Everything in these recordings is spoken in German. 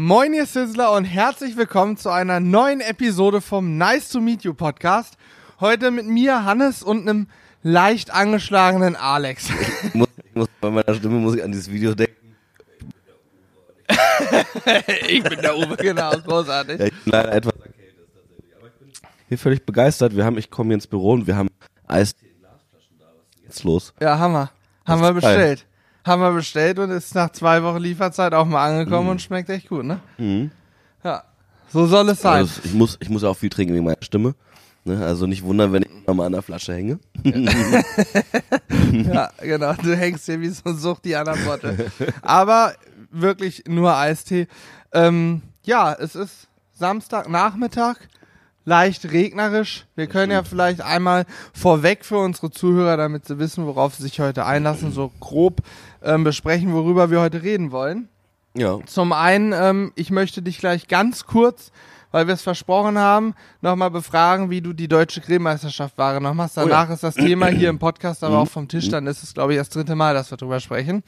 Moin ihr Sizzler und herzlich willkommen zu einer neuen Episode vom Nice to Meet You Podcast. Heute mit mir, Hannes und einem leicht angeschlagenen Alex. Ich muss, ich muss, bei meiner Stimme muss ich an dieses Video denken. ich bin der Uwe, genau, großartig. Ja, ich bin leider etwas erkältet tatsächlich. Aber ich bin hier völlig begeistert. Wir haben, ich komme hier ins Büro und wir haben Eistee in Glasflaschen da. Was ist denn jetzt los? Ja, Hammer. Haben wir bestellt. Haben wir bestellt und ist nach zwei Wochen Lieferzeit auch mal angekommen und schmeckt echt gut, ne? Mhm. Ja. So soll es sein. Also ich, muss, ich muss auch viel trinken wegen meiner Stimme. Ne? Also nicht wundern, wenn ich nochmal an der Flasche hänge. Ja, genau. Du hängst hier wie so ein Sucht die anderen Worte. Aber wirklich nur Eistee. Ähm, ja, es ist Samstagnachmittag, leicht regnerisch. Wir können ja vielleicht einmal vorweg für unsere Zuhörer, damit sie wissen, worauf sie sich heute einlassen, so grob ähm, besprechen, worüber wir heute reden wollen. Ja. Zum einen, ähm, ich möchte dich gleich ganz kurz, weil wir es versprochen haben, nochmal befragen, wie du die deutsche Grillmeisterschaft wahrgenommen machst. Danach ist das Thema hier im Podcast aber auch vom Tisch. Dann ist es, glaube ich, das dritte Mal, dass wir drüber sprechen.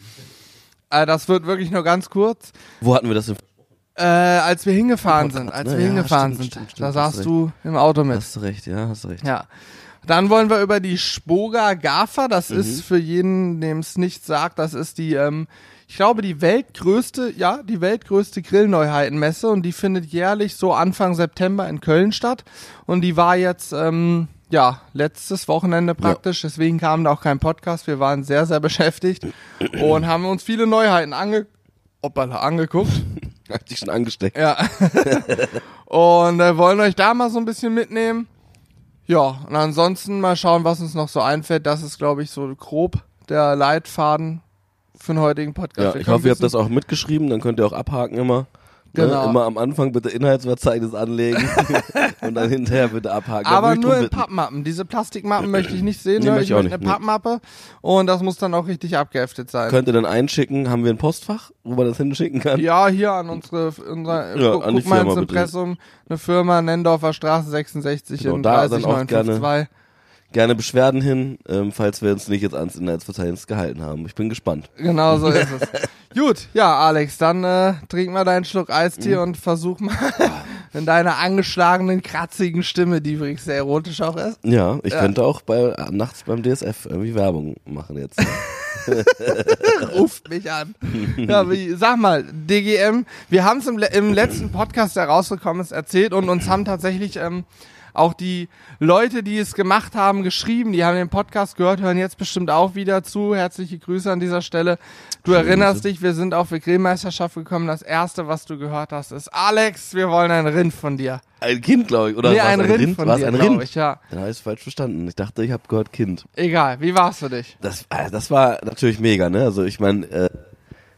Äh, das wird wirklich nur ganz kurz. Wo hatten wir das denn? Äh, als wir hingefahren Podcast, sind, als ne? wir Ja, hingefahren stimmt, sind, stimmt, stimmt, da saßt du im Auto mit. Hast du recht, ja, hast du recht. Ja. Dann wollen wir über die Spoga Gafa, das Mhm. ist für jeden, dem es nicht sagt, das ist die, ähm, ich glaube, die weltgrößte, ja, die weltgrößte Grillneuheitenmesse und die findet jährlich so Anfang September in Köln statt und die war jetzt, ähm, ja, letztes Wochenende praktisch, deswegen kam da auch kein Podcast, wir waren sehr, sehr beschäftigt und haben uns viele Neuheiten ange Hoppala, angeguckt. Hat dich schon angesteckt. Ja. und äh, wollen euch da mal so ein bisschen mitnehmen. Ja, und ansonsten mal schauen, was uns noch so einfällt. Das ist, glaube ich, so grob der Leitfaden für den heutigen Podcast. Ja, ich hoffe, ihr habt das auch mitgeschrieben, dann könnt ihr auch abhaken immer. Genau. Ne? Immer am Anfang bitte Inhaltsverzeichnis anlegen und dann hinterher bitte abhaken. Aber nur in. Pappmappen. Diese Plastikmappen möchte ich nicht sehen. Nee, ne? möchte ich auch möchte eine nicht, nee. Pappmappe und das muss dann auch richtig abgeheftet sein. Könnt ihr dann einschicken, haben wir ein Postfach, wo man das hinschicken kann? ja, hier an unsere, unser, Ja, guck, an die guck mal Firma ins bitte. Impressum, eine Firma, Nendorfer Straße 66 Genau, in da dann auch 30952. Gerne Beschwerden hin, ähm, falls wir uns nicht jetzt ans Inhaltsverzeichnis gehalten haben. Ich bin gespannt. Genau so ist es. Gut, ja, Alex, dann äh, trink mal deinen Schluck Eistee Mhm. und versuch mal in deiner angeschlagenen, kratzigen Stimme, die übrigens sehr erotisch auch ist. Ja, ich Ja. könnte auch bei äh, nachts beim DSF irgendwie Werbung machen jetzt. Ruft mich an. Ja, wie, sag mal, DGM, wir haben es im, im letzten Podcast, der rausgekommen ist, erzählt und uns haben tatsächlich ähm, auch die Leute, die es gemacht haben, geschrieben. Die haben den Podcast gehört, hören jetzt bestimmt auch wieder zu. Herzliche Grüße an dieser Stelle. Du erinnerst dich, wir sind auf die Grillmeisterschaft gekommen. Das erste, was du gehört hast, ist Alex, wir wollen ein Rind von dir. Ein Kind, glaube ich. Oder nee, war's ein, Rind, von War's dir, ein Rind? ich, ja. Dann habe ich es falsch verstanden. Ich dachte, ich habe gehört Kind. Egal, wie war's für dich? Das, äh, das war natürlich mega, ne? Also ich meine, äh,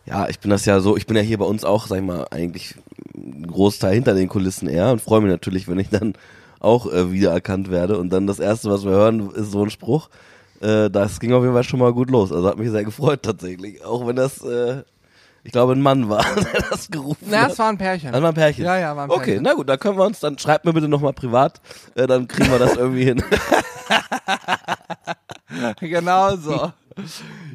ja, ich bin das ja so, ich bin ja hier bei uns auch, sag ich mal, eigentlich ein Großteil hinter den Kulissen eher und freue mich natürlich, wenn ich dann auch äh, wiedererkannt werde. Und dann das erste, was wir hören, ist so ein Spruch. Äh, das ging auf jeden Fall schon mal gut los. Also hat mich sehr gefreut tatsächlich. Auch wenn das, äh, ich glaube, ein Mann war, der das gerufen Na, hat. es war ein Pärchen. Das war ein Pärchen. Ja, ja, war ein Okay, Pärchen. na gut, dann können wir uns, dann schreibt mir bitte nochmal privat, äh, dann kriegen wir das irgendwie hin. genau so.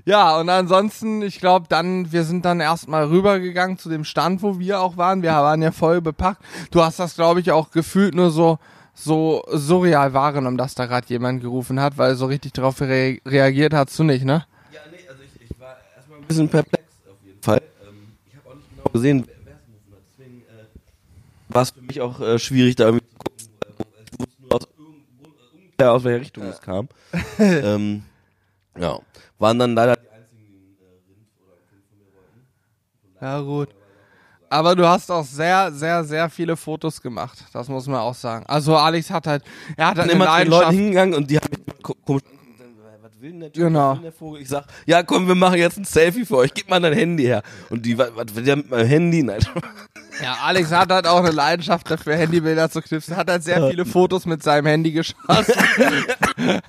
Ja, und ansonsten, ich glaube, dann, wir sind dann erstmal rübergegangen zu dem Stand, wo wir auch waren. Wir waren ja voll bepackt. Du hast das, glaube ich, auch gefühlt nur so, so surreal wahrgenommen, dass da gerade jemand gerufen hat, weil so richtig darauf re reagiert hast du nicht, ne? Ja, nee, also ich, ich war erstmal ein bisschen perplex auf jeden Fall. Ähm, ich habe auch nicht genau gesehen, wer es gerufen hat. Deswegen äh, war es für mich auch äh, schwierig, da irgendwie zu gucken. Ich wusste nur aus, äh, ungefähr aus welcher Richtung es kam. ähm, ja, waren dann leider die einzigen, die äh, Rind oder ein Kind von mir wollten. Ja, gut. Aber du hast auch sehr, sehr, sehr viele Fotos gemacht. Das muss man auch sagen. Also Alex hat halt, er hat halt Dann immer zu den Leuten hingegangen und die haben mich ko- komisch. Was will denn der Typ? Genau. Was will der Vogel? Ich sag, ja komm, wir machen jetzt ein Selfie für euch. Gib mal dein Handy her. Und die, was, was will der mit meinem Handy? Nein. Ja, Alex hat halt auch eine Leidenschaft dafür, Handybilder zu knipsen. Hat halt sehr viele Fotos mit seinem Handy geschossen.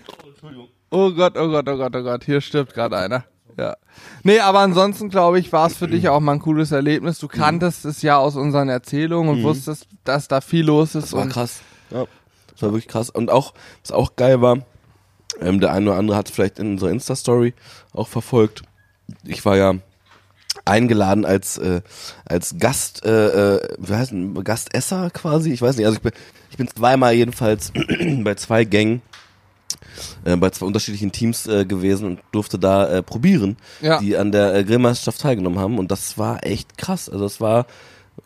oh Gott, oh Gott, oh Gott, oh Gott. Hier stirbt gerade einer. Ja. Nee, aber ansonsten glaube ich, war es für dich auch mal ein cooles Erlebnis. Du kanntest es ja aus unseren Erzählungen und wusstest, dass da viel los ist. Das war und krass. Ja, das war wirklich krass. Und auch, was auch geil war, ähm, der eine oder andere hat es vielleicht in unserer Insta-Story auch verfolgt. Ich war ja eingeladen als äh, als Gast, äh, äh, wie heißt denn, Gastesser quasi. Ich weiß nicht. Also ich bin, ich bin zweimal jedenfalls bei zwei Gängen äh, bei zwei unterschiedlichen Teams äh, gewesen und durfte da äh, probieren, Ja. die an der äh, Grillmeisterschaft teilgenommen haben. Und das war echt krass. Also es war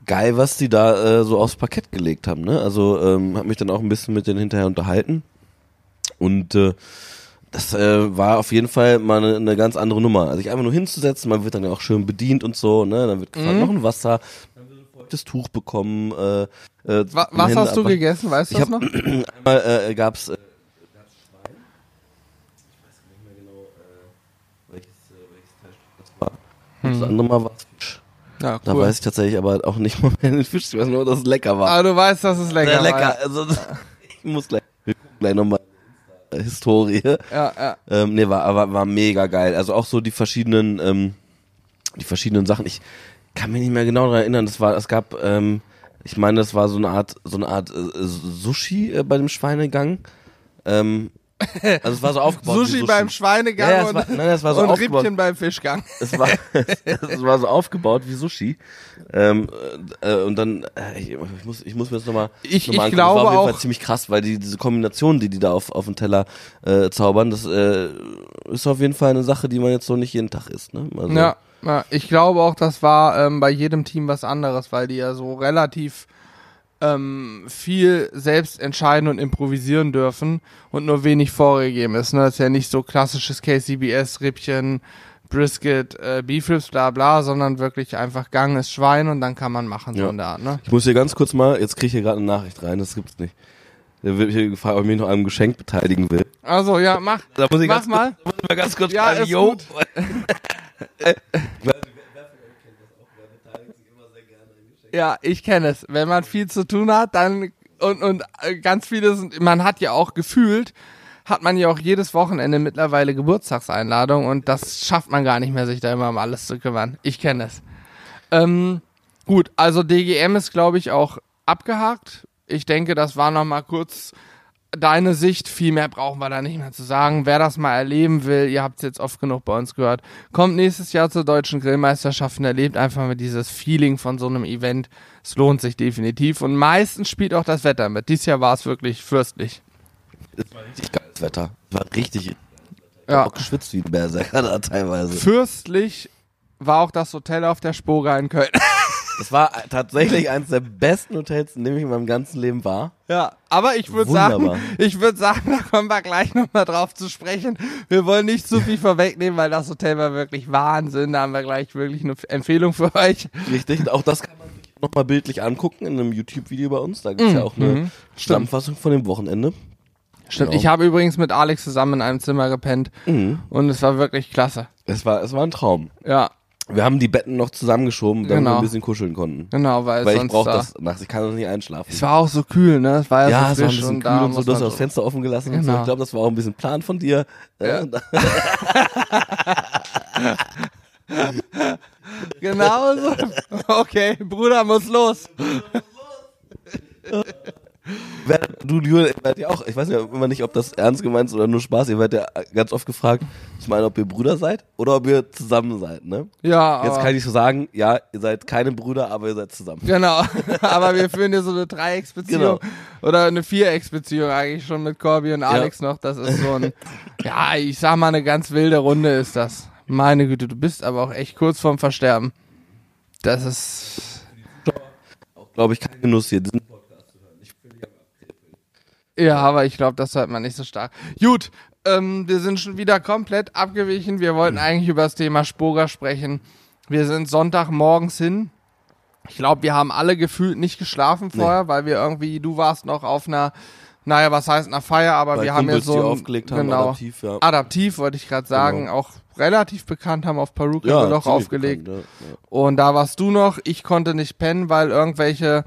geil, was die da äh, so aufs Parkett gelegt haben. Ne? Also ähm, habe mich dann auch ein bisschen mit denen hinterher unterhalten. Und äh, das äh, war auf jeden Fall mal eine, eine ganz andere Nummer. Also sich einfach nur hinzusetzen, man wird dann ja auch schön bedient und so, ne? Dann wird gefragt, Mhm. noch ein Wasser, dann wird ein feuchtes Tuch bekommen. Äh, äh, was hast du gegessen? Weißt du Ich das noch? Einmal äh, gab's äh, gab's Schwein. Ich weiß nicht mehr genau, äh, welches, äh, welches Teilstück das war. Und das andere Mal war es Fisch. Ja, Da Hm. cool. weiß ich tatsächlich aber auch nicht mal mehr den Fisch. Ich weiß nur, dass es lecker war. Aber du weißt, dass es lecker Sehr war. lecker. Also, ich muss gleich, wir gucken gleich nochmal Historie. Ja, ja. Ähm, nee, war, aber war mega geil. Also auch so die verschiedenen, ähm, die verschiedenen Sachen. Ich kann mich nicht mehr genau daran erinnern. Das war, es gab, ähm, ich meine, das war so eine Art, so eine Art äh, Sushi äh, bei dem Schweinegang. Ähm, also es war so aufgebaut. wie Sushi, beim Schweinegang Ja, ja, es und, war- nein, war so und. Rippchen beim Fischgang. Es war, es war so aufgebaut wie Sushi. Ähm, äh, und dann, äh, ich, ich, muss, ich muss mir das nochmal. Ich- noch mal ich angucken. Das war glaube auf jeden Fall auch- ziemlich krass, weil die, diese Kombination, die die da auf, auf den Teller äh, zaubern, das äh, ist auf jeden Fall eine Sache, die man jetzt so nicht jeden Tag isst. Ne? Also, Ja, ja, ich glaube auch, das war ähm, bei jedem Team was anderes, weil die ja so relativ ähm, viel selbst entscheiden und improvisieren dürfen und nur wenig vorgegeben ist. Ne? Das ist ja nicht so klassisches KCBS, Rippchen, Brisket, äh, Beef Ribs, bla bla, sondern wirklich einfach Gang ist Schwein und dann kann man machen, so Ja. in der Art. Ne? Ich muss hier ganz kurz mal, jetzt kriege ich hier gerade eine Nachricht rein, das gibt's nicht. Da wird hier gefragt, ob ich mich noch an einem Geschenk beteiligen will. Also ja, mach, Da muss ich mach ganz mal. Kurz, muss ich mal ganz kurz Ja, fragen, ist yo. gut. Ja, ich kenne es. Wenn man viel zu tun hat, dann und und äh, ganz viele sind, man hat ja auch gefühlt, hat man ja auch jedes Wochenende mittlerweile Geburtstagseinladung und das schafft man gar nicht mehr, sich da immer um alles zu kümmern. Ich kenne es. Ähm, gut, also DGM ist, glaube ich, auch abgehakt. Ich denke, das war noch mal kurz deine Sicht. Viel mehr brauchen wir da nicht mehr zu sagen. Wer das mal erleben will, ihr habt es jetzt oft genug bei uns gehört, kommt nächstes Jahr zur deutschen Grillmeisterschaften, erlebt einfach mal dieses Feeling von so einem Event. Es lohnt sich definitiv und meistens spielt auch das Wetter mit. Dieses Jahr war es wirklich fürstlich. Es war richtig geiles Wetter. Es war richtig, ich Ja. auch geschwitzt wie ein Berserker da teilweise. Fürstlich war auch das Hotel auf der Spoga in Köln. Das war tatsächlich eines der besten Hotels, in dem ich in meinem ganzen Leben war. Ja, aber ich würde sagen, ich würde sagen, da kommen wir gleich nochmal drauf zu sprechen. Wir wollen nicht zu viel vorwegnehmen, weil das Hotel war wirklich Wahnsinn. Da haben wir gleich wirklich eine Empfehlung für euch. Richtig. Auch das kann man sich nochmal bildlich angucken in einem YouTube-Video bei uns. Da gibt's ja auch eine mhm. Zusammenfassung von dem Wochenende. Stimmt, Genau. ich habe übrigens mit Alex zusammen in einem Zimmer gepennt Mhm. und es war wirklich klasse. Es war, es war ein Traum. Ja, Wir haben die Betten noch zusammengeschoben, damit Genau. wir ein bisschen kuscheln konnten. genau, weil, Weil ich sonst brauche da, das nachts. Ich kann doch nicht einschlafen. Es war auch so kühl, ne? Es war ja, ja, es so war ein bisschen und kühl und so. muss Du hast man das Fenster offen gelassen und so. Genau. Ich glaube, das war auch ein bisschen Plan von dir. Ja. Äh, Genau so. Okay, Bruder muss los. Wer- Du, Julian, ihr werdet ja auch, ich weiß ja immer nicht, ob das ernst gemeint ist oder nur Spaß. Ihr werdet ja ganz oft gefragt, ich meine, ob ihr Brüder seid oder ob ihr zusammen seid, ne? Ja, Jetzt kann ich so sagen, ja, ihr seid keine Brüder, aber ihr seid zusammen. genau. aber wir führen hier so eine Dreiecksbeziehung Genau. oder eine Vierecksbeziehung eigentlich schon mit Corby und Alex noch. Das ist so ein, ja, ich sag mal, eine ganz wilde Runde ist das. Meine Güte, du bist aber auch echt kurz vorm Versterben. Das ist, Glaube ich, kein Genuss hier. diesen Podcast zu hören. Ich will dich aber- ja, aber ich glaube, das hört man nicht so stark. Gut, ähm, wir sind schon wieder komplett abgewichen. Wir wollten eigentlich über das Thema Spoga sprechen. Wir sind Sonntagmorgens hin. Ich glaube, wir haben alle gefühlt nicht geschlafen vorher, weil wir irgendwie, du warst noch auf einer, naja, was heißt einer Feier, aber Weil wir haben ja so ein, aufgelegt haben, genau, adaptiv, ja. adaptiv wollte ich gerade sagen, Genau. auch relativ bekannt haben auf Perukaville Ja, noch aufgelegt. bekannt, ja, ja. Und da warst du noch, ich konnte nicht pennen, weil irgendwelche,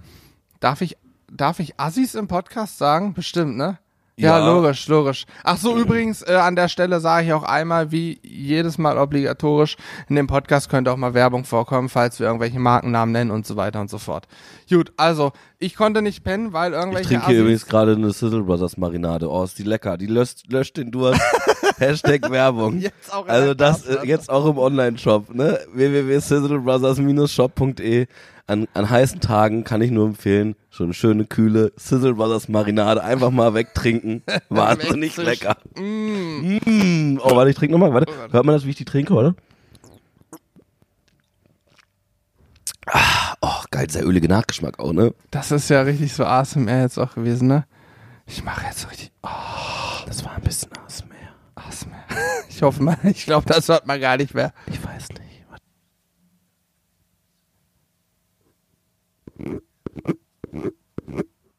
darf ich, darf ich Assis im Podcast sagen? Bestimmt, ne? Ja, Ja. logisch, logisch. Ach so, übrigens, äh, an der Stelle sage ich auch einmal, wie jedes Mal obligatorisch, in dem Podcast könnte auch mal Werbung vorkommen, falls wir irgendwelche Markennamen nennen und so weiter und so fort. Gut, also, ich konnte nicht pennen, weil Ich irgendwelche trinke hier Assis, übrigens gerade eine Sizzle Brothers Marinade. Oh, ist die lecker. Die löscht, löscht den Durst. Hashtag Werbung. Jetzt auch also das äh, jetzt auch im Online-Shop, ne? www.sizzlebrothers-shop.de an, an heißen Tagen kann ich nur empfehlen, schon eine schöne, kühle Sizzle Brothers Marinade einfach mal wegtrinken. Wahnsinnig lecker. Mm. Oh, warte, ich trinke nochmal. Warte, hört man das, wie ich die trinke, oder? Ah, oh, geil, dieser ölige Nachgeschmack auch, ne? Das ist ja richtig so ASMR jetzt auch gewesen, ne? Ich mache jetzt so richtig Das war ein bisschen ASMR. ASMR. Ich hoffe mal, ich glaube, das hört man gar nicht mehr. Ich weiß nicht. Warte.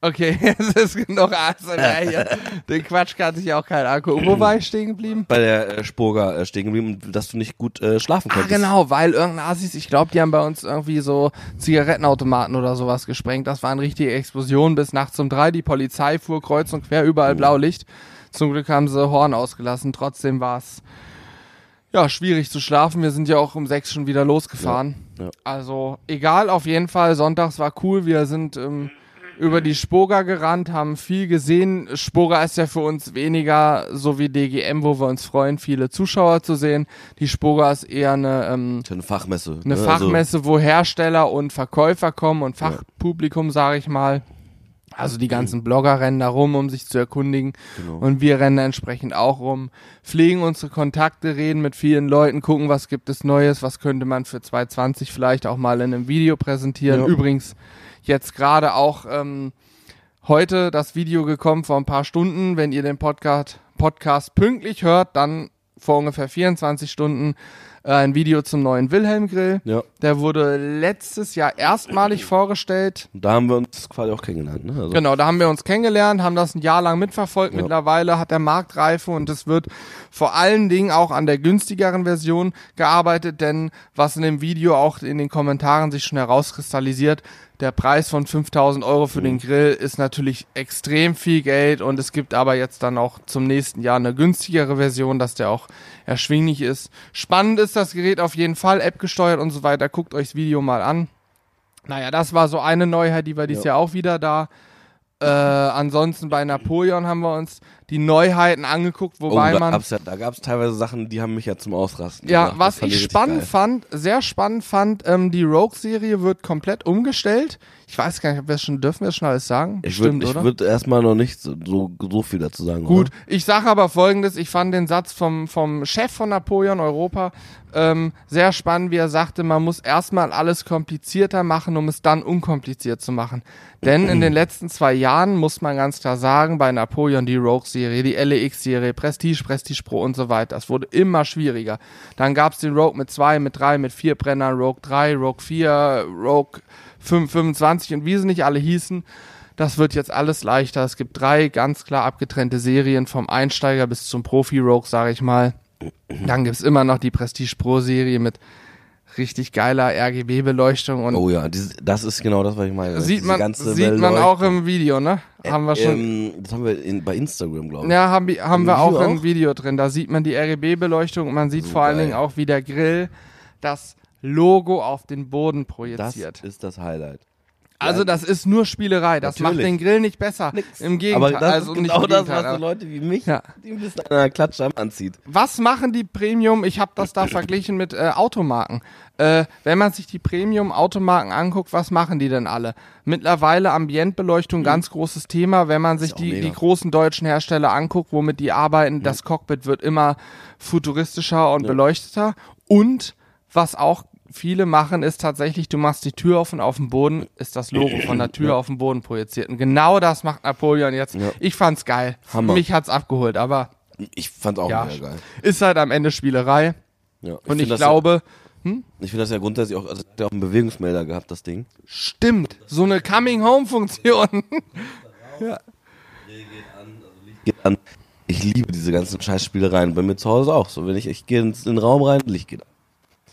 Okay, es ist genug ASMR hier. Den Quatsch kann sich ja auch keiner angucken. Wo war ich stehen geblieben? Bei der äh, Spurger äh, stehen geblieben, dass du nicht gut äh, schlafen Ah, konntest. genau, weil irgendein Assis, ich glaube, die haben bei uns irgendwie so Zigarettenautomaten oder sowas gesprengt. Das war eine richtige Explosion bis nachts um drei. Die Polizei fuhr kreuz und quer, überall Blaulicht. Zum Glück haben sie Horn ausgelassen. Trotzdem war es ja schwierig zu schlafen. Wir sind ja auch um sechs schon wieder losgefahren. Ja, ja. Also egal, auf jeden Fall. Sonntags war cool. Wir sind ähm, über die Spoga gerannt, haben viel gesehen. Spoga ist ja für uns weniger so wie DGM, wo wir uns freuen, viele Zuschauer zu sehen. Die Spoga ist eher eine, ähm, Eine Fachmesse. eine ne? Fachmesse, wo Hersteller und Verkäufer kommen und Fachpublikum, sage ich mal. Also die ganzen Blogger rennen da rum, um sich zu erkundigen. Genau. Und wir rennen entsprechend auch rum, pflegen unsere Kontakte, reden mit vielen Leuten, gucken, was gibt es Neues, was könnte man für 2020 vielleicht auch mal in einem Video präsentieren. Ja. Übrigens jetzt gerade auch ähm, heute das Video gekommen vor ein paar Stunden. Wenn ihr den Podcast, Podcast pünktlich hört, dann vor ungefähr 24 Stunden äh, ein Video zum neuen Wilhelm Grill. Ja. Der wurde letztes Jahr erstmalig vorgestellt. Da haben wir uns quasi auch kennengelernt. Ne? Also, Genau, da haben wir uns kennengelernt, haben das ein Jahr lang mitverfolgt. Ja. Mittlerweile hat der Marktreife und es wird vor allen Dingen auch an der günstigeren Version gearbeitet, denn was in dem Video auch in den Kommentaren sich schon herauskristallisiert, der Preis von 5000 Euro für den Grill ist natürlich extrem viel Geld und es gibt aber jetzt dann auch zum nächsten Jahr eine günstigere Version, dass der auch erschwinglich ist. Spannend ist das Gerät auf jeden Fall, App gesteuert und so weiter. Guckt euch das Video mal an. Naja, das war so eine Neuheit, die war dieses Ja. Jahr auch wieder da. Äh, ansonsten bei Napoleon haben wir uns die Neuheiten angeguckt, oh, wobei da man. ja, da gab's teilweise Sachen, die haben mich ja zum Ausrasten Ja, gebracht. Das was ich spannend geil. fand, sehr spannend fand, ähm, die Rogue-Serie wird komplett umgestellt. Ich weiß gar nicht, ob wir es schon, dürfen wir es schon alles sagen? Ich würde würd erstmal noch nicht so, so, so viel dazu sagen. Gut, Oder? ich sage aber folgendes, ich fand den Satz vom, vom Chef von Napoleon Europa ähm, sehr spannend, wie er sagte, man muss erstmal alles komplizierter machen, um es dann unkompliziert zu machen. Denn in den letzten zwei Jahren muss man ganz klar sagen, bei Napoleon die Rogue-Serie, die LEX-Serie, Prestige, Prestige Pro und so weiter, es wurde immer schwieriger. Dann gab es den Rogue mit zwei, mit drei, mit vier Brennern, Rogue 3, Rogue 4, Rogue 5, 25 und wie sie nicht alle hießen. Das wird jetzt alles leichter. Es gibt drei ganz klar abgetrennte Serien vom Einsteiger bis zum Profi-Rogue, sage ich mal. Dann gibt's immer noch die Prestige Pro-Serie mit richtig geiler RGB-Beleuchtung und Oh ja, dieses, das ist genau das, was ich meine. sieht Diese man, ganze sieht man auch im Video, ne? Haben wir schon. Ähm, das haben wir in, bei Instagram, glaube ich. Ja, haben, wir- haben Im wir auch Video im auch? Video drin. Da sieht man die RGB-Beleuchtung und man sieht So vor allen geil. Dingen auch, wie der Grill das Logo auf den Boden das projiziert. ist das Highlight. Also das ist nur Spielerei. Das macht Natürlich. den Grill nicht besser. Im Gegenteil. Aber das also ist genau das, was so Leute wie mich, Ja. die ein bisschen an einer Klatsche anzieht. Was machen die Premium? Ich habe das da verglichen mit äh, Automarken. Äh, wenn man sich die Premium-Automarken anguckt, was machen die denn alle? Mittlerweile Ambientbeleuchtung, ganz großes Thema. Wenn man sich die, mega. die großen deutschen Hersteller anguckt, womit die arbeiten, das Cockpit wird immer futuristischer und Ja. beleuchteter. Und was auch viele machen, ist tatsächlich, du machst die Tür auf und auf dem Boden ist das Logo von der Tür auf dem Boden projiziert. Und genau das macht Napoleon jetzt. Ja. Ich fand's geil. Hammer. Mich hat's abgeholt, aber Ich fand's auch Ja. mega geil. ist halt am Ende Spielerei. Ja, Und find ich das glaube, Ja, ich finde das ja grundsätzlich auch, also hat ja auch einen Bewegungsmelder gehabt, das Ding. stimmt, so eine Coming-Home-Funktion. Geht an. Ich liebe diese ganzen Scheißspielereien. Bei mir zu Hause auch. So, wenn ich, ich gehe ins- in den Raum rein, Licht geht an.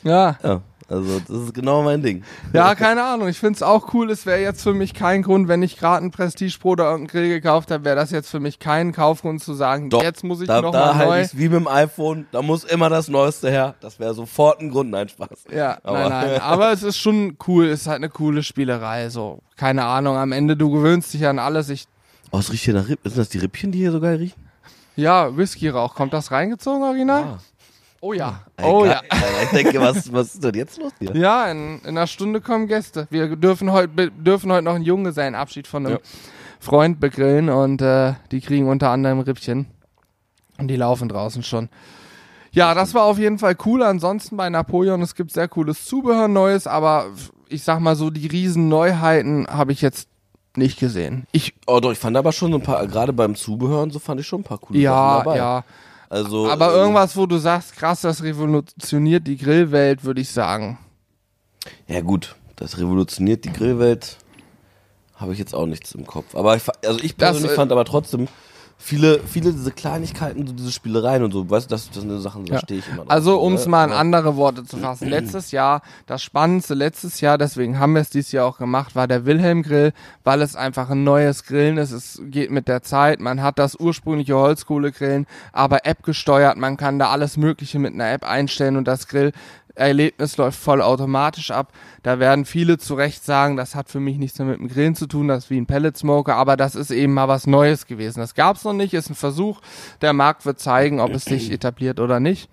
ja. Ja, also das ist genau mein Ding. ja, keine Ahnung. Ich find's auch cool. Es wäre jetzt für mich kein Grund, wenn ich gerade einen Prestige Pro oder irgendeinen Grill gekauft habe, wäre das jetzt für mich kein Kaufgrund zu sagen, Doch, jetzt muss ich da, noch da mal halt neu. ich's wie mit dem iPhone, da muss immer das Neueste her. Das wäre sofort ein Grund, nein, Spaß. Ja, Aber- nein, nein. Aber es ist schon cool. Es ist halt eine coole Spielerei. So, keine Ahnung. Am Ende, du gewöhnst dich an alles. Ich Oh, es riecht hier nach Ripp. Sind das die Rippchen, die hier so geil riechen? Ja, Whisky-Rauch. Kommt das reingezogen, original? Ah. Oh ja. Ey, Oh ja. Ich denke, was, was ist denn jetzt los hier? Ja, in, in einer Stunde kommen Gäste. Wir dürfen heute dürfen heute noch einen Junggesellenabschied von einem Ja. Freund begrillen und äh, die kriegen unter anderem Rippchen. Und die laufen draußen schon. Ja, das war auf jeden Fall cool. Ansonsten bei Napoleon, es gibt sehr cooles Zubehör, Neues, aber ich sag mal so, die riesen Neuheiten habe ich jetzt nicht gesehen. Ich, Oh doch, ich fand aber schon so ein paar, gerade beim Zubehör und so fand ich schon ein paar coole Sachen ja, dabei. ja. Also, Aber ähm, irgendwas, wo du sagst, krass, das revolutioniert die Grillwelt, würde ich sagen. Ja gut, das revolutioniert die Grillwelt. Habe ich jetzt auch nichts im Kopf. Aber ich, also ich Das, persönlich äh, fand aber trotzdem viele, viele diese Kleinigkeiten, so diese Spielereien und so, weißt du, das, das sind so Sachen, da Ja. stehe ich immer drauf. Also, um es ne? mal in andere Worte zu fassen. Letztes Jahr, das Spannendste letztes Jahr, deswegen haben wir es dieses Jahr auch gemacht, war der Wilhelm Grill, weil es einfach ein neues Grillen ist. Es geht mit der Zeit. Man hat das ursprüngliche Holzkohlegrillen, aber App gesteuert. Man kann da alles Mögliche mit einer App einstellen und das Grillerlebnis läuft voll automatisch ab. Da werden viele zu Recht sagen, das hat für mich nichts mehr mit dem Grillen zu tun, das ist wie ein Pellet Smoker, aber das ist eben mal was Neues gewesen. Das gab's noch nicht, ist ein Versuch. Der Markt wird zeigen, ob es sich etabliert oder nicht.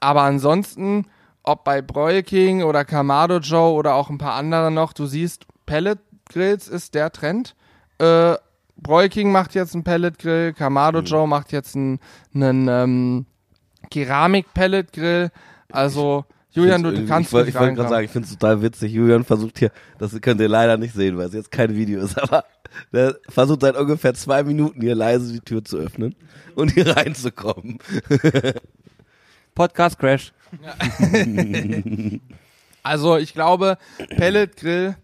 Aber ansonsten, ob bei Broil King oder Kamado Joe oder auch ein paar andere noch, du siehst, Pellet Grills ist der Trend. Äh, Broil King macht jetzt einen Pellet Grill, Kamado Joe macht jetzt einen, einen ähm, Keramik Pellet Grill. Also Julian, du, Ich kannst ruhig ich wollte gerade sagen, ich finde es total witzig. Julian versucht hier, das könnt ihr leider nicht sehen, weil es jetzt kein Video ist, aber der versucht seit ungefähr zwei Minuten hier leise die Tür zu öffnen und hier reinzukommen. Podcast Crash. Also ich glaube, Pellet Grill,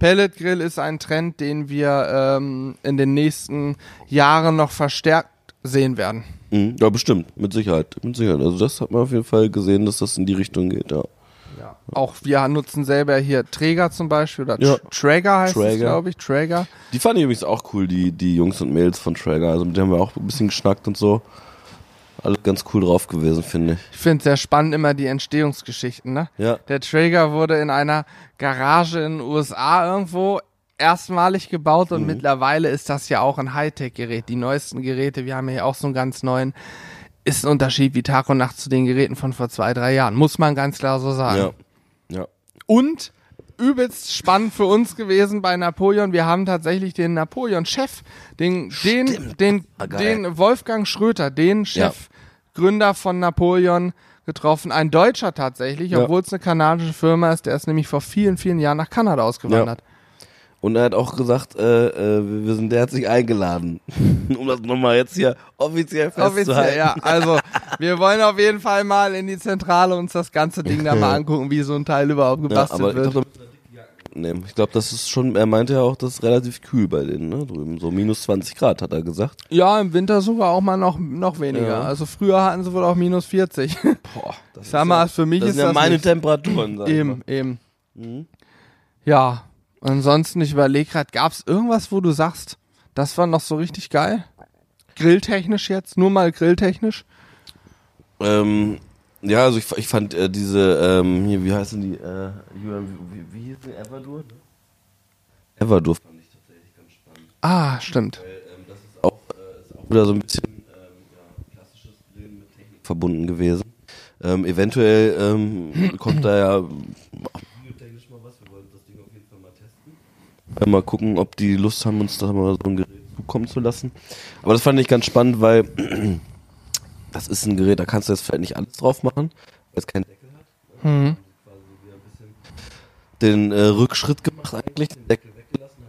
Pellet Grill ist ein Trend, den wir ähm, in den nächsten Jahren noch verstärkt sehen werden. Mhm, Ja, bestimmt, mit Sicherheit, mit Sicherheit. Also das hat man auf jeden Fall gesehen, dass das in die Richtung geht, ja. Auch wir nutzen selber hier Träger zum Beispiel oder Ja. Tr- Traeger heißt es, Traeger. glaube ich, Traeger. Die fand ich übrigens auch cool, die, die Jungs und Mädels von Traeger. Also mit denen haben wir auch ein bisschen geschnackt und so. Alle ganz cool drauf gewesen, finde ich. Ich finde sehr spannend immer die Entstehungsgeschichten. Ne? Ja. Der Traeger wurde in einer Garage in den USA irgendwo erstmalig gebaut Mhm. und mittlerweile ist das ja auch ein Hightech-Gerät. Die neuesten Geräte, wir haben hier auch so einen ganz neuen, ist ein Unterschied wie Tag und Nacht zu den Geräten von vor zwei, drei Jahren. Muss man ganz klar so sagen. Ja. Ja. Und übelst spannend für uns gewesen bei Napoleon. Wir haben tatsächlich den Napoleon-Chef, den, den, den, Ah, den Wolfgang Schröter, den Chefgründer von Napoleon getroffen. Ein Deutscher tatsächlich, Ja. obwohl es eine kanadische Firma ist. Der ist nämlich vor vielen, vielen Jahren nach Kanada ausgewandert. Und er hat auch gesagt, äh, äh, wir sind herzlich eingeladen. um das nochmal jetzt hier offiziell festzuhalten. Offiziell, ja. Also, wir wollen auf jeden Fall mal in die Zentrale uns das ganze Ding da mal angucken, wie so ein Teil überhaupt Ja, gebastelt aber ich wird. glaube, nehmen. Ich glaube, das ist schon, er meinte ja auch, das ist relativ kühl bei denen, ne, drüben. So minus 20 Grad, hat er gesagt. Ja, im Winter sogar auch mal noch, noch weniger. Ja. Also früher hatten sie wohl auch minus 40. Boah, das Ich sag mal, für mich das ist sind ja das meine nicht. Temperaturen, sag ich Eben, eben. Ja, ansonsten, ich überlege gerade, gab es irgendwas, wo du sagst, das war noch so richtig geil? Grilltechnisch jetzt? Nur mal grilltechnisch? Ähm, ja, also ich, ich fand äh, diese, ähm, hier, wie heißen die, äh, wie, wie hieß die, Everdur? Ne? Everdur fand ich tatsächlich ganz spannend. Ah, stimmt. Ähm, das ist auch, äh, ist auch wieder so ein bisschen ähm, ja, klassisches Grillen mit Technik verbunden gewesen. Ähm, eventuell ähm, kommt da ja technisch mal was. Wir wollen das Ding auf jeden Fall mal testen. Mal gucken, ob die Lust haben, uns da mal so ein Gerät zukommen zu lassen. Aber das fand ich ganz spannend, weil das ist ein Gerät, da kannst du jetzt vielleicht nicht alles drauf machen, weil es keinen Deckel hat. Mhm. Den äh, Rückschritt gemacht eigentlich, den Deckel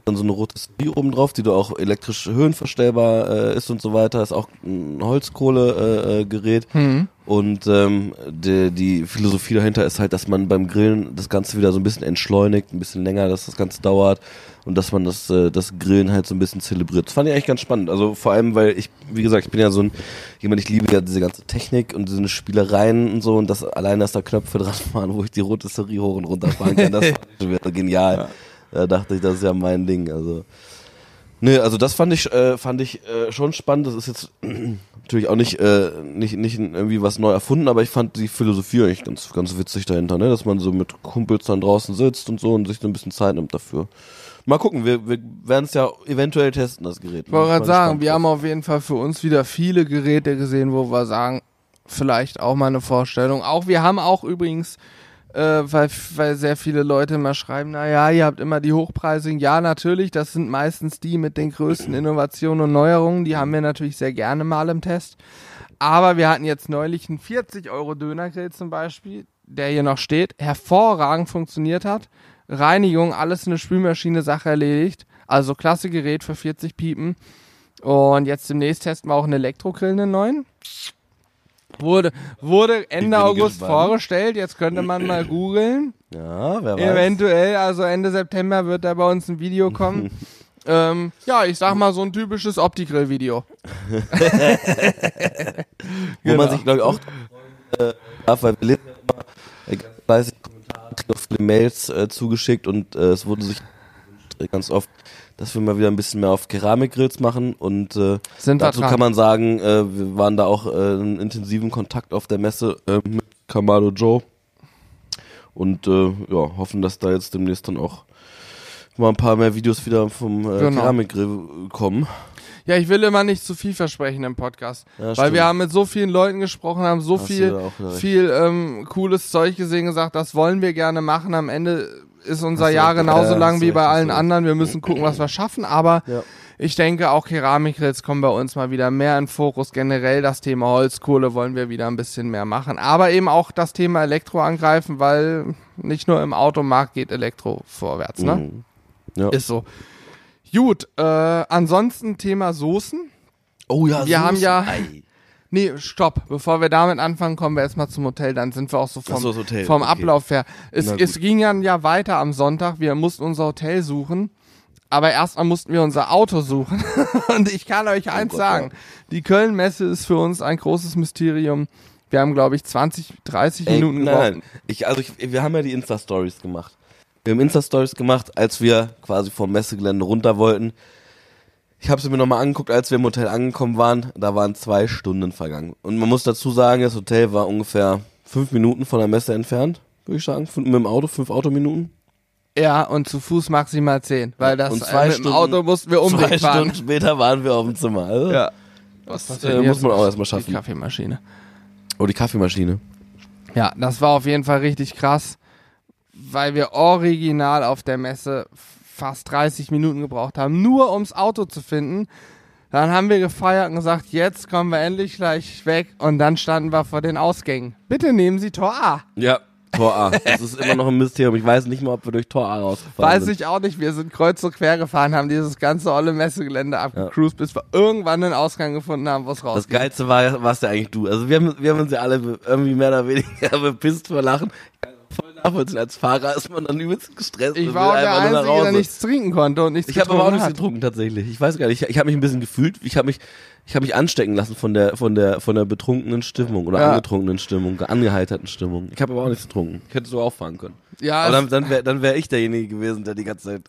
dann so eine Rotisserie oben drauf, die du auch elektrisch höhenverstellbar äh, ist und so weiter. Ist auch ein Holzkohlegerät. Äh. Mhm. Und ähm, die, die Philosophie dahinter ist halt, dass man beim Grillen das Ganze wieder so ein bisschen entschleunigt, ein bisschen länger, dass das Ganze dauert und dass man das, äh, das Grillen halt so ein bisschen zelebriert. Das fand ich eigentlich ganz spannend. Also vor allem, weil ich, wie gesagt, ich bin ja so ein jemand, ich liebe ja diese ganze Technik und diese Spielereien und so und das allein, dass da Knöpfe dran waren, wo ich die Rotisserie hoch und runter fahren kann, das wieder genial. Da dachte ich, das ist ja mein Ding. Also Nee, also das fand ich, äh, fand ich äh, schon spannend. Das ist jetzt natürlich auch nicht, äh, nicht, nicht irgendwie was neu erfunden, aber ich fand die Philosophie eigentlich ganz, ganz witzig dahinter, ne? Dass man so mit Kumpels dann draußen sitzt und so und sich so ein bisschen Zeit nimmt dafür. Mal gucken, wir, wir werden es ja eventuell testen, das Gerät. Ich wollte gerade sagen, wir haben auf jeden Fall für uns wieder viele Geräte gesehen, wo wir sagen, vielleicht auch mal eine Vorstellung. Auch wir haben auch übrigens, äh, weil, weil sehr viele Leute immer schreiben, naja, ihr habt immer die hochpreisigen. Ja, natürlich, das sind meistens die mit den größten Innovationen und Neuerungen. Die haben wir natürlich sehr gerne mal im Test. Aber wir hatten jetzt neulich einen 40 Euro Dönergrill zum Beispiel, der hier noch steht, hervorragend funktioniert hat. Reinigung, alles in eine Spülmaschine, Sache erledigt. Also klasse Gerät für 40 Piepen. Und jetzt demnächst testen wir auch einen Elektrogrill, einen neuen. Wurde, wurde Ende August gespannt. vorgestellt. Jetzt könnte man mal googeln. Ja, wer weiß. Eventuell, also Ende September wird da bei uns ein Video kommen. ähm, ja, ich sag mal so ein typisches Opti-Grill-Video. Wo Genau. man sich, glaube ich, auch äh, darf, weil wir immer äh, ganz fleißig Kommentare, viele Mails äh, zugeschickt und äh, es wurde sich ganz oft, dass wir mal wieder ein bisschen mehr auf Keramikgrills machen und äh, dazu kann man sagen, äh, wir waren da auch äh, in intensiven Kontakt auf der Messe äh, mit Kamado Joe und äh, ja, hoffen, dass da jetzt demnächst dann auch mal ein paar mehr Videos wieder vom äh, Genau. Keramikgrill kommen. Ja, ich will immer nicht zu viel versprechen im Podcast. Ja, weil stimmt. wir haben mit so vielen Leuten gesprochen, haben so Hast viel, viel ähm, cooles Zeug gesehen, gesagt, das wollen wir gerne machen. Am Ende ist unser Hast Jahr genauso Ja, lang wie bei allen du anderen. Wir müssen gucken, was wir schaffen. Aber Ja. ich denke, auch Keramikgrills kommen bei uns mal wieder mehr in Fokus. Generell das Thema Holzkohle wollen wir wieder ein bisschen mehr machen. Aber eben auch das Thema Elektro angreifen, weil nicht nur im Automarkt geht Elektro vorwärts. Ne? Mhm. Ja. Ist so. Gut, äh, ansonsten Thema Soßen. Oh ja, Wir haben ja- Ei. Nee, stopp. Bevor wir damit anfangen, kommen wir erstmal zum Hotel. Dann sind wir auch so vom, so, Hotel, vom okay. Ablauf her. Es, es ging ja, ja weiter am Sonntag. Wir mussten unser Hotel suchen. Aber erstmal mussten wir unser Auto suchen. Und ich kann euch eins Gott, sagen. Die Köln-Messe ist für uns ein großes Mysterium. Wir haben, glaube ich, 20, 30 Ey, Minuten nein, gebraucht. nein. Ich, also ich, wir haben ja die Insta-Stories gemacht. Wir haben Insta-Stories gemacht, als wir quasi vom Messegelände runter wollten. Ich habe sie mir nochmal angeguckt, als wir im Hotel angekommen waren. Da waren zwei Stunden vergangen. Und man muss dazu sagen, das Hotel war ungefähr fünf Minuten von der Messe entfernt, würde ich sagen. Fünf, mit dem Auto, fünf Autominuten. Ja, und zu Fuß maximal 10. Weil das Und zwei äh, mit dem Stunden- Auto mussten wir Zwei unbedingt fahren. Stunden später waren wir auf dem Zimmer. Also, Ja. das äh, muss man auch erstmal Die schaffen. Kaffeemaschine. Oh, die Kaffeemaschine. Ja, das war auf jeden Fall richtig krass, weil wir original auf der Messe fast 30 Minuten gebraucht haben, nur ums Auto zu finden. Dann haben wir gefeiert und gesagt, jetzt kommen wir endlich gleich weg und dann standen wir vor den Ausgängen. Bitte nehmen Sie Tor A. Ja, Tor A. Das ist immer noch ein Mysterium. Ich weiß nicht mal, ob wir durch Tor A rausgefahren Weiß sind. ich auch nicht, wir sind kreuz und quer gefahren, haben dieses ganze olle Messegelände abgecruised, bis wir irgendwann einen Ausgang gefunden haben, wo es Das rausgeht. Geilste war, warst ja eigentlich du. Also wir haben, wir haben uns ja alle irgendwie mehr oder weniger bepisst vor Lachen. Voll nachvollziehen. Als Fahrer ist man dann übelst gestresst. Ich war auch der Einzige, der nichts trinken konnte und nichts Ich habe aber auch nichts getrunken tatsächlich. Ich weiß gar nicht. Ich, ich habe mich ein bisschen gefühlt. Ich habe mich, ich habe mich anstecken lassen von der, von der, von der betrunkenen Stimmung oder Ja. angetrunkenen Stimmung, angeheiterten Stimmung. Ich habe aber auch nichts getrunken. Ich hätte so auffahren können. Ja, aber dann, dann wäre, dann wäre ich derjenige gewesen, der die ganze Zeit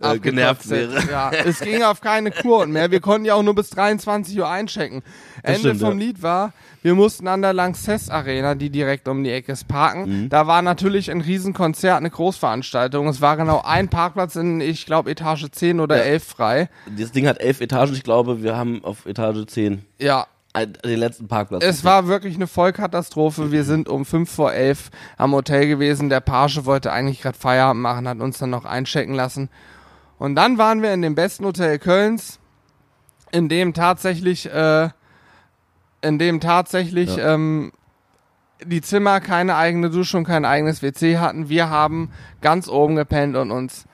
äh, genervt wäre. Ja, es ging auf keine Kur und mehr. Wir konnten ja auch nur bis 23 Uhr einchecken. Ende stimmt, vom ja. Lied war, wir mussten an der Lanxess Arena, die direkt um die Ecke ist, parken. Mhm. Da war natürlich ein Riesenkonzert, eine Großveranstaltung. Es war genau ein Parkplatz in, ich glaube, Etage 10 oder Ja. 11 frei. Das Ding hat elf Etagen. Ich glaube, wir haben auf Etage 10 Ja, den letzten Parkplatz. es war wirklich eine Vollkatastrophe. Wir sind um 5 vor 11 am Hotel gewesen. Der Page wollte eigentlich gerade Feierabend machen, hat uns dann noch einchecken lassen. Und dann waren wir in dem besten Hotel Kölns, in dem tatsächlich, äh, in dem tatsächlich ähm, die Zimmer keine eigene Dusche und kein eigenes WC hatten. Wir haben ganz oben gepennt und uns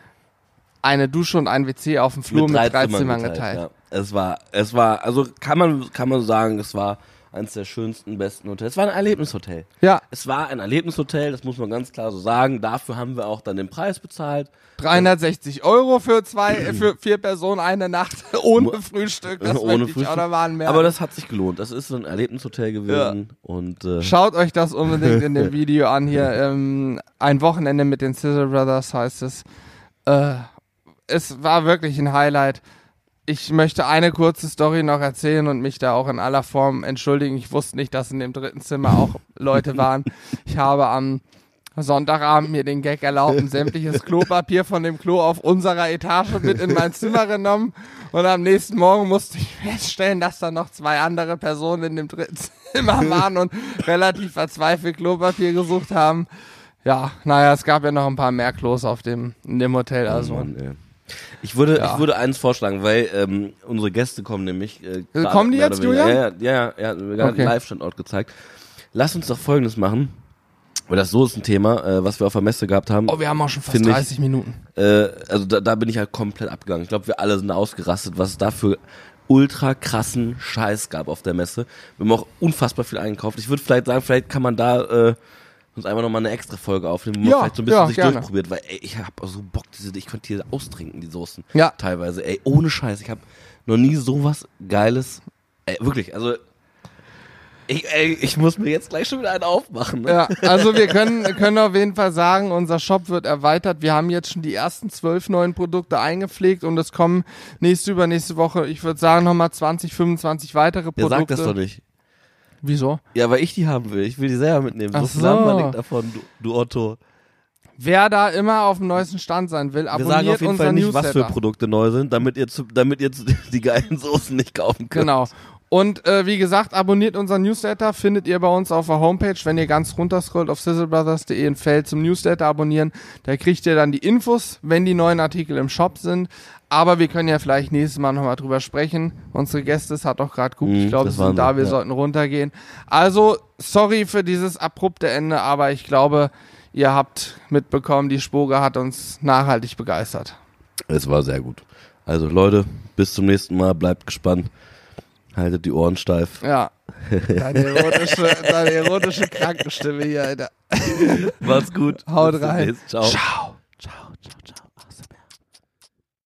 eine Dusche und ein WC auf dem Flur mit drei, Zimmern geteilt. Ja. Es war, es war, also kann man, kann man sagen, es war eines der schönsten, besten Hotels. Es war ein Erlebnishotel. Ja, Es war ein Erlebnishotel, das muss man ganz klar so sagen. Dafür haben wir auch dann den Preis bezahlt. 360 Euro für zwei, äh, für vier Personen eine Nacht ohne Frühstück. Das ohne Frühstück. auch noch mal anmerken. Aber das hat sich gelohnt. Das ist so ein Erlebnishotel gewesen. Und äh, Schaut euch das unbedingt in dem Video an hier. Ähm, ein Wochenende mit den Sizzle Brothers heißt es. Äh, es war wirklich ein Highlight. Ich möchte eine kurze Story noch erzählen und mich da auch in aller Form entschuldigen. Ich wusste nicht, dass in dem dritten Zimmer auch Leute waren. Ich habe am Sonntagabend mir den Gag erlaubt und sämtliches Klopapier von dem Klo auf unserer Etage mit in mein Zimmer genommen. Und am nächsten Morgen musste ich feststellen, dass da noch zwei andere Personen in dem dritten Zimmer waren und relativ verzweifelt Klopapier gesucht haben. Ja, naja, es gab ja noch ein paar mehr Klos auf dem, in dem Hotel. Also. Oh Mann. Ich würde, Ja. ich würde eins vorschlagen, weil ähm, unsere Gäste kommen nämlich. Äh, gerade kommen die jetzt, Julian? Ja, ja, ja, ja, wir haben Okay. einen Live-Standort gezeigt. Lass uns doch Folgendes machen, weil das so ist ein Thema, äh, was wir auf der Messe gehabt haben. Oh, wir haben auch schon fast Finde ich- 30 Minuten. Äh, also da, da bin ich halt komplett abgegangen. Ich glaube, wir alle sind ausgerastet, was es da für ultra krassen Scheiß gab auf der Messe. Wir haben auch unfassbar viel eingekauft. Ich würde vielleicht sagen, vielleicht kann man da äh, uns einfach nochmal eine extra Folge aufnehmen, wo man Ja, vielleicht so ein bisschen ja, sich gerne. durchprobiert, weil ey, ich habe so Bock, diese, ich könnte hier austrinken, die Soßen. Ja. Teilweise, ey, ohne Scheiß. Ich habe noch nie sowas Geiles. Ey, wirklich, also ich, ey, ich muss mir jetzt gleich schon wieder einen aufmachen. Ne? Ja, also wir können, können auf jeden Fall sagen, unser Shop wird erweitert. Wir haben jetzt schon die ersten zwölf neuen Produkte eingepflegt und es kommen nächste, übernächste Woche, ich würde sagen, nochmal 20, 25 weitere Produkte. sagt das doch nicht. Wieso? Ja, weil ich die haben will. Ich will die selber mitnehmen. Ach so viel wir so. davon, du, du Otto. Wer da immer auf dem neuesten Stand sein will, Wir abonniert sagen auf jeden Fall nicht, Newsletter. was für Produkte neu sind, damit ihr, zu, damit ihr die geilen Soßen nicht kaufen könnt. Genau. Und äh, wie gesagt, abonniert unseren Newsletter, findet ihr bei uns auf der Homepage, wenn ihr ganz runter scrollt auf sizzlebrothers.de ein Feld zum Newsletter abonnieren. Da kriegt ihr dann die Infos, wenn die neuen Artikel im Shop sind. Aber wir können ja vielleicht nächstes Mal nochmal drüber sprechen. Unsere Gäste, es hat doch gerade gut, Mhm, ich glaube, das sie sind da, wir ja. sollten runtergehen. Also, sorry für dieses abrupte Ende, aber ich glaube, ihr habt mitbekommen, die Spoge hat uns nachhaltig begeistert. Es war sehr gut. Also Leute, bis zum nächsten Mal. Bleibt gespannt. Haltet die Ohren steif. Ja. Deine erotische, deine erotische Krankenstimme hier, Alter. Macht's gut. Haut rein. Ciao. Ciao. Ciao, ciao, ciao.